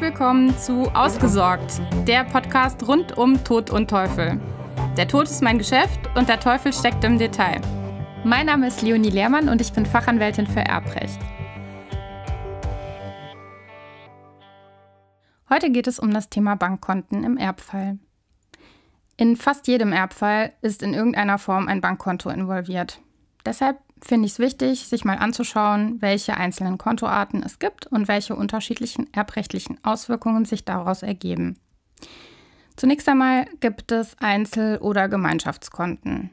Willkommen zu Ausgesorgt, der Podcast rund um Tod und Teufel. Der Tod ist mein Geschäft und der Teufel steckt im Detail. Mein Name ist Leonie Lehrmann und ich bin Fachanwältin für Erbrecht. Heute geht es um das Thema Bankkonten im Erbfall. In fast jedem Erbfall ist in irgendeiner Form ein Bankkonto involviert. Deshalb finde ich es wichtig, sich mal anzuschauen, welche einzelnen Kontoarten es gibt und welche unterschiedlichen erbrechtlichen Auswirkungen sich daraus ergeben. Zunächst einmal gibt es Einzel- oder Gemeinschaftskonten.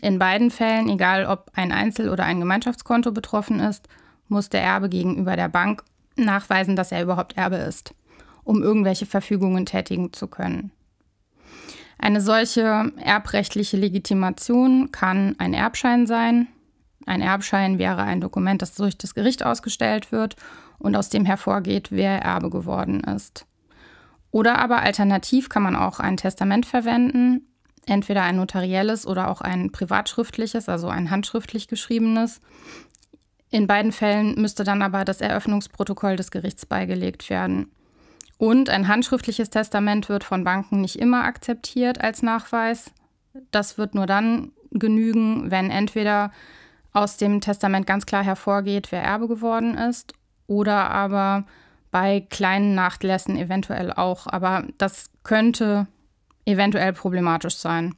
In beiden Fällen, egal ob ein Einzel- oder ein Gemeinschaftskonto betroffen ist, muss der Erbe gegenüber der Bank nachweisen, dass er überhaupt Erbe ist, um irgendwelche Verfügungen tätigen zu können. Eine solche erbrechtliche Legitimation kann ein Erbschein sein, ein Erbschein wäre ein Dokument, das durch das Gericht ausgestellt wird und aus dem hervorgeht, wer Erbe geworden ist. Oder aber alternativ kann man auch ein Testament verwenden, entweder ein notarielles oder auch ein privatschriftliches, also ein handschriftlich geschriebenes. In beiden Fällen müsste dann aber das Eröffnungsprotokoll des Gerichts beigelegt werden. Und ein handschriftliches Testament wird von Banken nicht immer akzeptiert als Nachweis. Das wird nur dann genügen, wenn entweder aus dem Testament ganz klar hervorgeht, wer Erbe geworden ist, oder aber bei kleinen Nachlässen eventuell auch. Aber das könnte eventuell problematisch sein.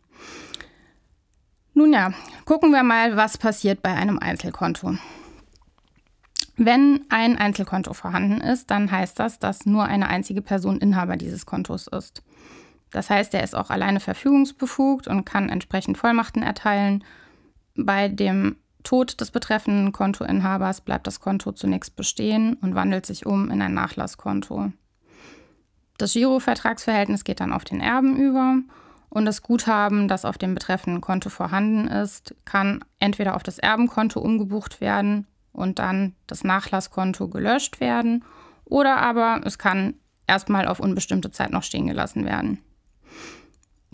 Nun ja, gucken wir mal, was passiert bei einem Einzelkonto. Wenn ein Einzelkonto vorhanden ist, dann heißt das, dass nur eine einzige Person Inhaber dieses Kontos ist. Das heißt, er ist auch alleine verfügungsbefugt und kann entsprechend Vollmachten erteilen. Bei dem Tod des betreffenden Kontoinhabers bleibt das Konto zunächst bestehen und wandelt sich um in ein Nachlasskonto. Das Girovertragsverhältnis geht dann auf den Erben über und das Guthaben, das auf dem betreffenden Konto vorhanden ist, kann entweder auf das Erbenkonto umgebucht werden und dann das Nachlasskonto gelöscht werden oder aber es kann erstmal auf unbestimmte Zeit noch stehen gelassen werden.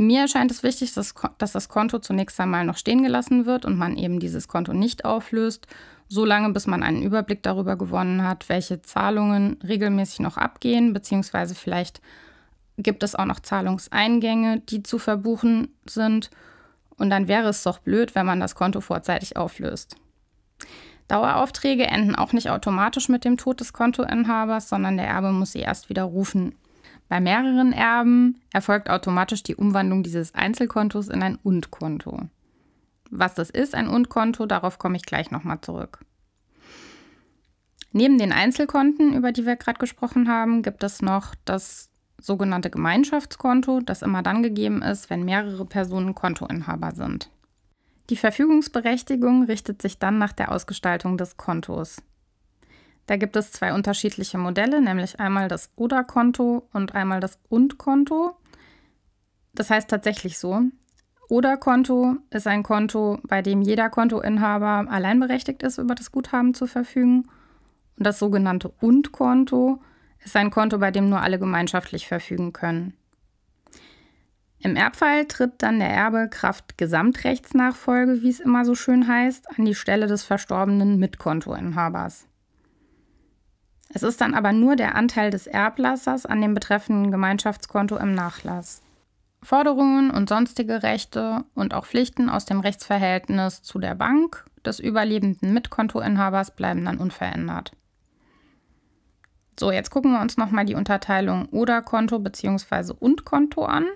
Mir scheint es wichtig, dass, dass, das Konto zunächst einmal noch stehen gelassen wird und man eben dieses Konto nicht auflöst, solange bis man einen Überblick darüber gewonnen hat, welche Zahlungen regelmäßig noch abgehen, beziehungsweise vielleicht gibt es auch noch Zahlungseingänge, die zu verbuchen sind. Und dann wäre es doch blöd, wenn man das Konto vorzeitig auflöst. Daueraufträge enden auch nicht automatisch mit dem Tod des Kontoinhabers, sondern der Erbe muss sie erst widerrufen. Bei mehreren Erben erfolgt automatisch die Umwandlung dieses Einzelkontos in ein Und-Konto. Was das ist, ein Und-Konto, darauf komme ich gleich nochmal zurück. Neben den Einzelkonten, über die wir gerade gesprochen haben, gibt es noch das sogenannte Gemeinschaftskonto, das immer dann gegeben ist, wenn mehrere Personen Kontoinhaber sind. Die Verfügungsberechtigung richtet sich dann nach der Ausgestaltung des Kontos. Da gibt es zwei unterschiedliche Modelle, nämlich einmal das Oder-Konto und einmal das Und-Konto. Das heißt tatsächlich so. Oder-Konto ist ein Konto, bei dem jeder Kontoinhaber allein berechtigt ist, über das Guthaben zu verfügen. Und das sogenannte Und-Konto ist ein Konto, bei dem nur alle gemeinschaftlich verfügen können. Im Erbfall tritt dann der Erbe Kraft Gesamtrechtsnachfolge, wie es immer so schön heißt, an die Stelle des verstorbenen Mitkontoinhabers. Es ist dann aber nur der Anteil des Erblassers an dem betreffenden Gemeinschaftskonto im Nachlass. Forderungen und sonstige Rechte und auch Pflichten aus dem Rechtsverhältnis zu der Bank des überlebenden Mitkontoinhabers bleiben dann unverändert. So, jetzt gucken wir uns nochmal die Unterteilung Oder-Konto bzw. Und-Konto an.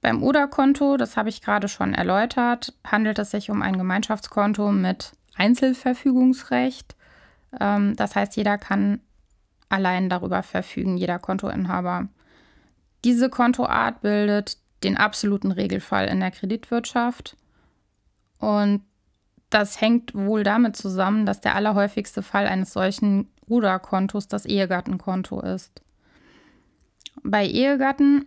Beim Oder-Konto, das habe ich gerade schon erläutert, handelt es sich um ein Gemeinschaftskonto mit Einzelverfügungsrecht ähm, das heißt, jeder kann allein darüber verfügen, jeder Kontoinhaber. Diese Kontoart bildet den absoluten Regelfall in der Kreditwirtschaft. Und das hängt wohl damit zusammen, dass der allerhäufigste Fall eines solchen Ruderkontos das Ehegattenkonto ist. Bei Ehegatten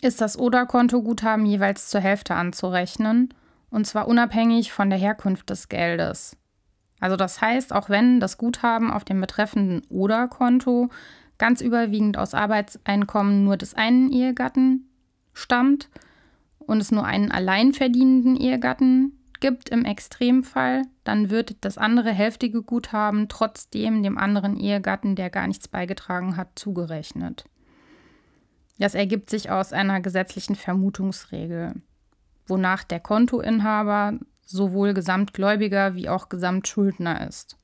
ist das Oder-Konto-Guthaben jeweils zur Hälfte anzurechnen, und zwar unabhängig von der Herkunft des Geldes. Also das heißt, auch wenn das Guthaben auf dem betreffenden Oder-Konto ganz überwiegend aus Arbeitseinkommen nur des einen Ehegatten stammt und es nur einen alleinverdienenden Ehegatten gibt im Extremfall, dann wird das andere hälftige Guthaben trotzdem dem anderen Ehegatten, der gar nichts beigetragen hat, zugerechnet. Das ergibt sich aus einer gesetzlichen Vermutungsregel, wonach der Kontoinhaber sowohl Gesamtgläubiger wie auch Gesamtschuldner ist.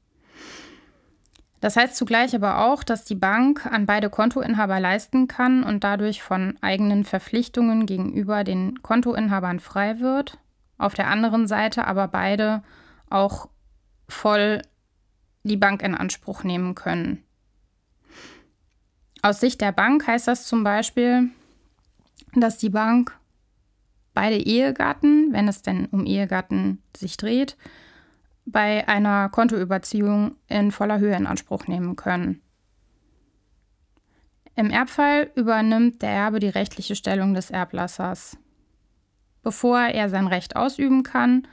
Das heißt zugleich aber auch, dass die Bank an beide Kontoinhaber leisten kann und dadurch von eigenen Verpflichtungen gegenüber den Kontoinhabern frei wird, auf der anderen Seite aber beide auch voll die Bank in Anspruch nehmen können. Aus Sicht der Bank heißt das zum Beispiel, dass die Bank beide Ehegatten, wenn es denn um Ehegatten sich dreht, bei einer Kontoüberziehung in voller Höhe in Anspruch nehmen können. Im Erbfall übernimmt der Erbe die rechtliche Stellung des Erblassers. Bevor er sein Recht ausüben kann,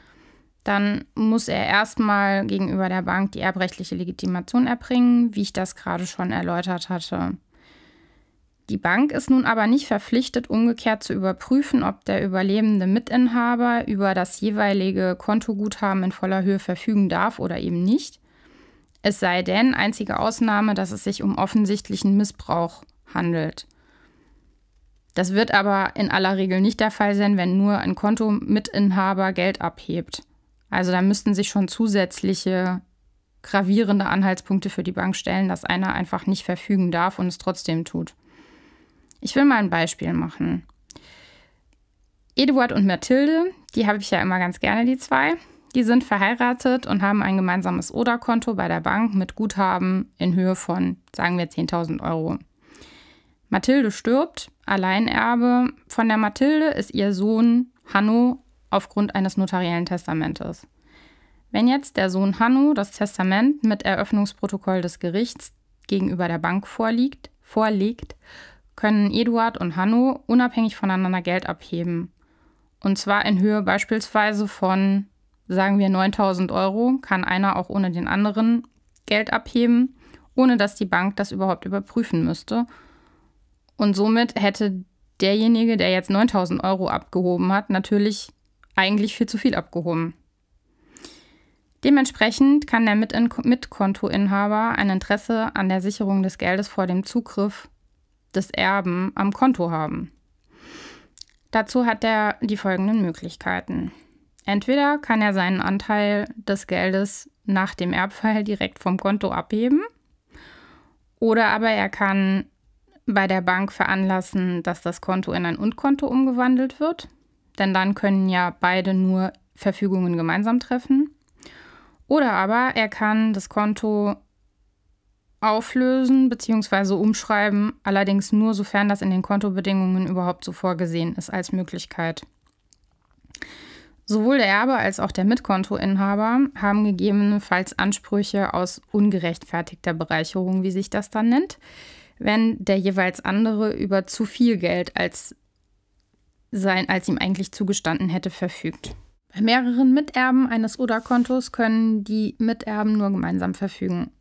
dann muss er erstmal gegenüber der Bank die erbrechtliche Legitimation erbringen, wie ich das gerade schon erläutert hatte. Die Bank ist nun aber nicht verpflichtet, umgekehrt zu überprüfen, ob der überlebende Mitinhaber über das jeweilige Kontoguthaben in voller Höhe verfügen darf oder eben nicht. Es sei denn, einzige Ausnahme, dass es sich um offensichtlichen Missbrauch handelt. Das wird aber in aller Regel nicht der Fall sein, wenn nur ein Kontomitinhaber Geld abhebt. Also da müssten sich schon zusätzliche gravierende Anhaltspunkte für die Bank stellen, dass einer einfach nicht verfügen darf und es trotzdem tut. Ich will mal ein Beispiel machen. Eduard und Mathilde, die habe ich ja immer ganz gerne, die zwei. Die sind verheiratet und haben ein gemeinsames Oder-Konto bei der Bank mit Guthaben in Höhe von, sagen wir, 10.000 Euro. Mathilde stirbt, Alleinerbe. Von der Mathilde ist ihr Sohn Hanno aufgrund eines notariellen Testamentes. Wenn jetzt der Sohn Hanno das Testament mit Eröffnungsprotokoll des Gerichts gegenüber der Bank vorliegt, vorlegt können Eduard und Hanno unabhängig voneinander Geld abheben. Und zwar in Höhe beispielsweise von, sagen wir, 9000 Euro, kann einer auch ohne den anderen Geld abheben, ohne dass die Bank das überhaupt überprüfen müsste. Und somit hätte derjenige, der jetzt 9000 Euro abgehoben hat, natürlich eigentlich viel zu viel abgehoben. Dementsprechend kann der Mitkontoinhaber ein Interesse an der Sicherung des Geldes vor dem Zugriff des Erben am Konto haben. Dazu hat er die folgenden Möglichkeiten. Entweder kann er seinen Anteil des Geldes nach dem Erbfall direkt vom Konto abheben, oder aber er kann bei der Bank veranlassen, dass das Konto in ein Und-Konto umgewandelt wird, denn dann können ja beide nur Verfügungen gemeinsam treffen. Oder aber er kann das Konto auflösen bzw. umschreiben, allerdings nur sofern das in den Kontobedingungen überhaupt so vorgesehen ist als Möglichkeit. Sowohl der Erbe als auch der Mitkontoinhaber haben gegebenenfalls Ansprüche aus ungerechtfertigter Bereicherung, wie sich das dann nennt, wenn der jeweils andere über zu viel Geld als, sein, als ihm eigentlich zugestanden hätte verfügt. Bei mehreren Miterben eines Oder-Kontos können die Miterben nur gemeinsam verfügen.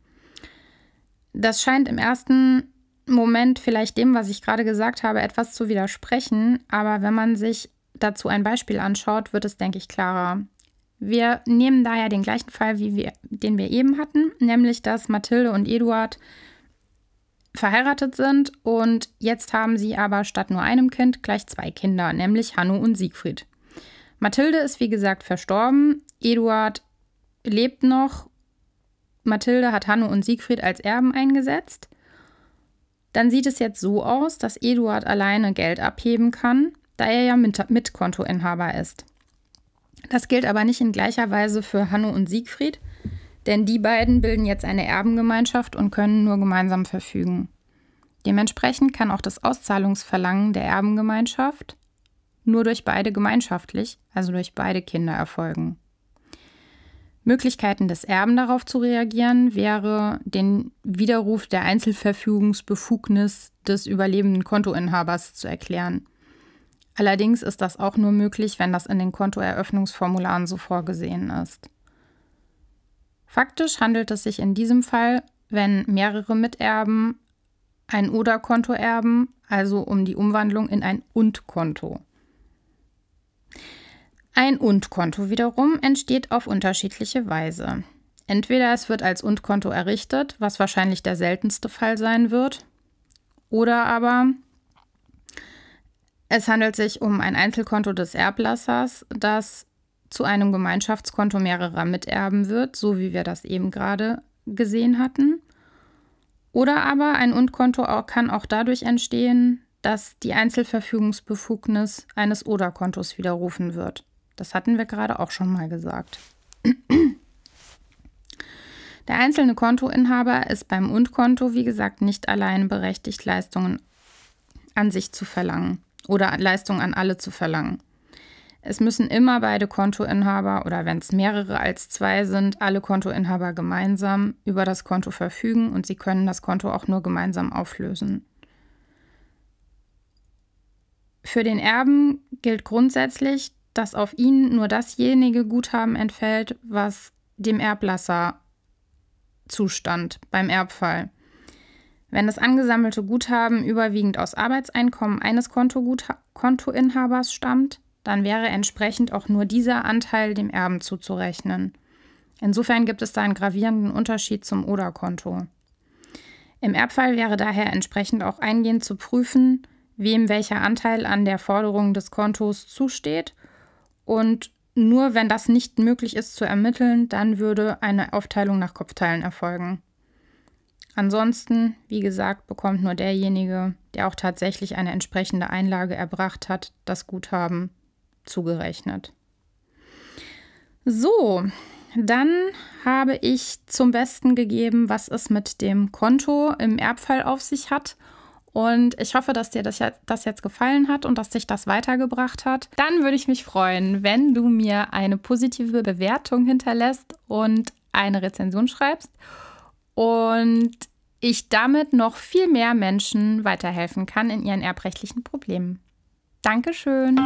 Das scheint im ersten Moment vielleicht dem, was ich gerade gesagt habe, etwas zu widersprechen, aber wenn man sich dazu ein Beispiel anschaut, wird es, denke ich, klarer. Wir nehmen daher den gleichen Fall, wie wir, den wir eben hatten, nämlich dass Mathilde und Eduard verheiratet sind und jetzt haben sie aber statt nur einem Kind gleich zwei Kinder, nämlich Hanno und Siegfried. Mathilde ist wie gesagt verstorben, Eduard lebt noch Mathilde hat Hanno und Siegfried als Erben eingesetzt. Dann sieht es jetzt so aus, dass Eduard alleine Geld abheben kann, da er ja Mitkontoinhaber ist. Das gilt aber nicht in gleicher Weise für Hanno und Siegfried, denn die beiden bilden jetzt eine Erbengemeinschaft und können nur gemeinsam verfügen. Dementsprechend kann auch das Auszahlungsverlangen der Erbengemeinschaft nur durch beide gemeinschaftlich, also durch beide Kinder erfolgen. Möglichkeiten des Erben darauf zu reagieren wäre, den Widerruf der Einzelverfügungsbefugnis des überlebenden Kontoinhabers zu erklären. Allerdings ist das auch nur möglich, wenn das in den Kontoeröffnungsformularen so vorgesehen ist. Faktisch handelt es sich in diesem Fall, wenn mehrere Miterben ein Oder-Konto erben, also um die Umwandlung in ein Und-Konto. Ein Und-Konto wiederum entsteht auf unterschiedliche Weise. Entweder es wird als Und-Konto errichtet, was wahrscheinlich der seltenste Fall sein wird, oder aber es handelt sich um ein Einzelkonto des Erblassers, das zu einem Gemeinschaftskonto mehrerer Miterben wird, so wie wir das eben gerade gesehen hatten. Oder aber ein Und-Konto kann auch dadurch entstehen, dass die Einzelverfügungsbefugnis eines Oder-Kontos widerrufen wird. Das hatten wir gerade auch schon mal gesagt. Der einzelne Kontoinhaber ist beim Und-Konto, wie gesagt, nicht allein berechtigt, Leistungen an sich zu verlangen oder Leistungen an alle zu verlangen. Es müssen immer beide Kontoinhaber oder wenn es mehrere als zwei sind, alle Kontoinhaber gemeinsam über das Konto verfügen und sie können das Konto auch nur gemeinsam auflösen. Für den Erben gilt grundsätzlich, dass auf ihn nur dasjenige Guthaben entfällt, was dem Erblasser zustand beim Erbfall. Wenn das angesammelte Guthaben überwiegend aus Arbeitseinkommen eines Kontoinhabers stammt, dann wäre entsprechend auch nur dieser Anteil dem Erben zuzurechnen. Insofern gibt es da einen gravierenden Unterschied zum Oder-Konto. Im Erbfall wäre daher entsprechend auch eingehend zu prüfen, wem welcher Anteil an der Forderung des Kontos zusteht und nur wenn das nicht möglich ist zu ermitteln, dann würde eine Aufteilung nach Kopfteilen erfolgen. Ansonsten, wie gesagt, bekommt nur derjenige, der auch tatsächlich eine entsprechende Einlage erbracht hat, das Guthaben zugerechnet. So, dann habe ich zum Besten gegeben, was es mit dem Konto im Erbfall auf sich hat. Und ich hoffe, dass dir das, jetzt gefallen hat und dass dich das weitergebracht hat. Dann würde ich mich freuen, wenn du mir eine positive Bewertung hinterlässt und eine Rezension schreibst und ich damit noch viel mehr Menschen weiterhelfen kann in ihren erbrechtlichen Problemen. Dankeschön.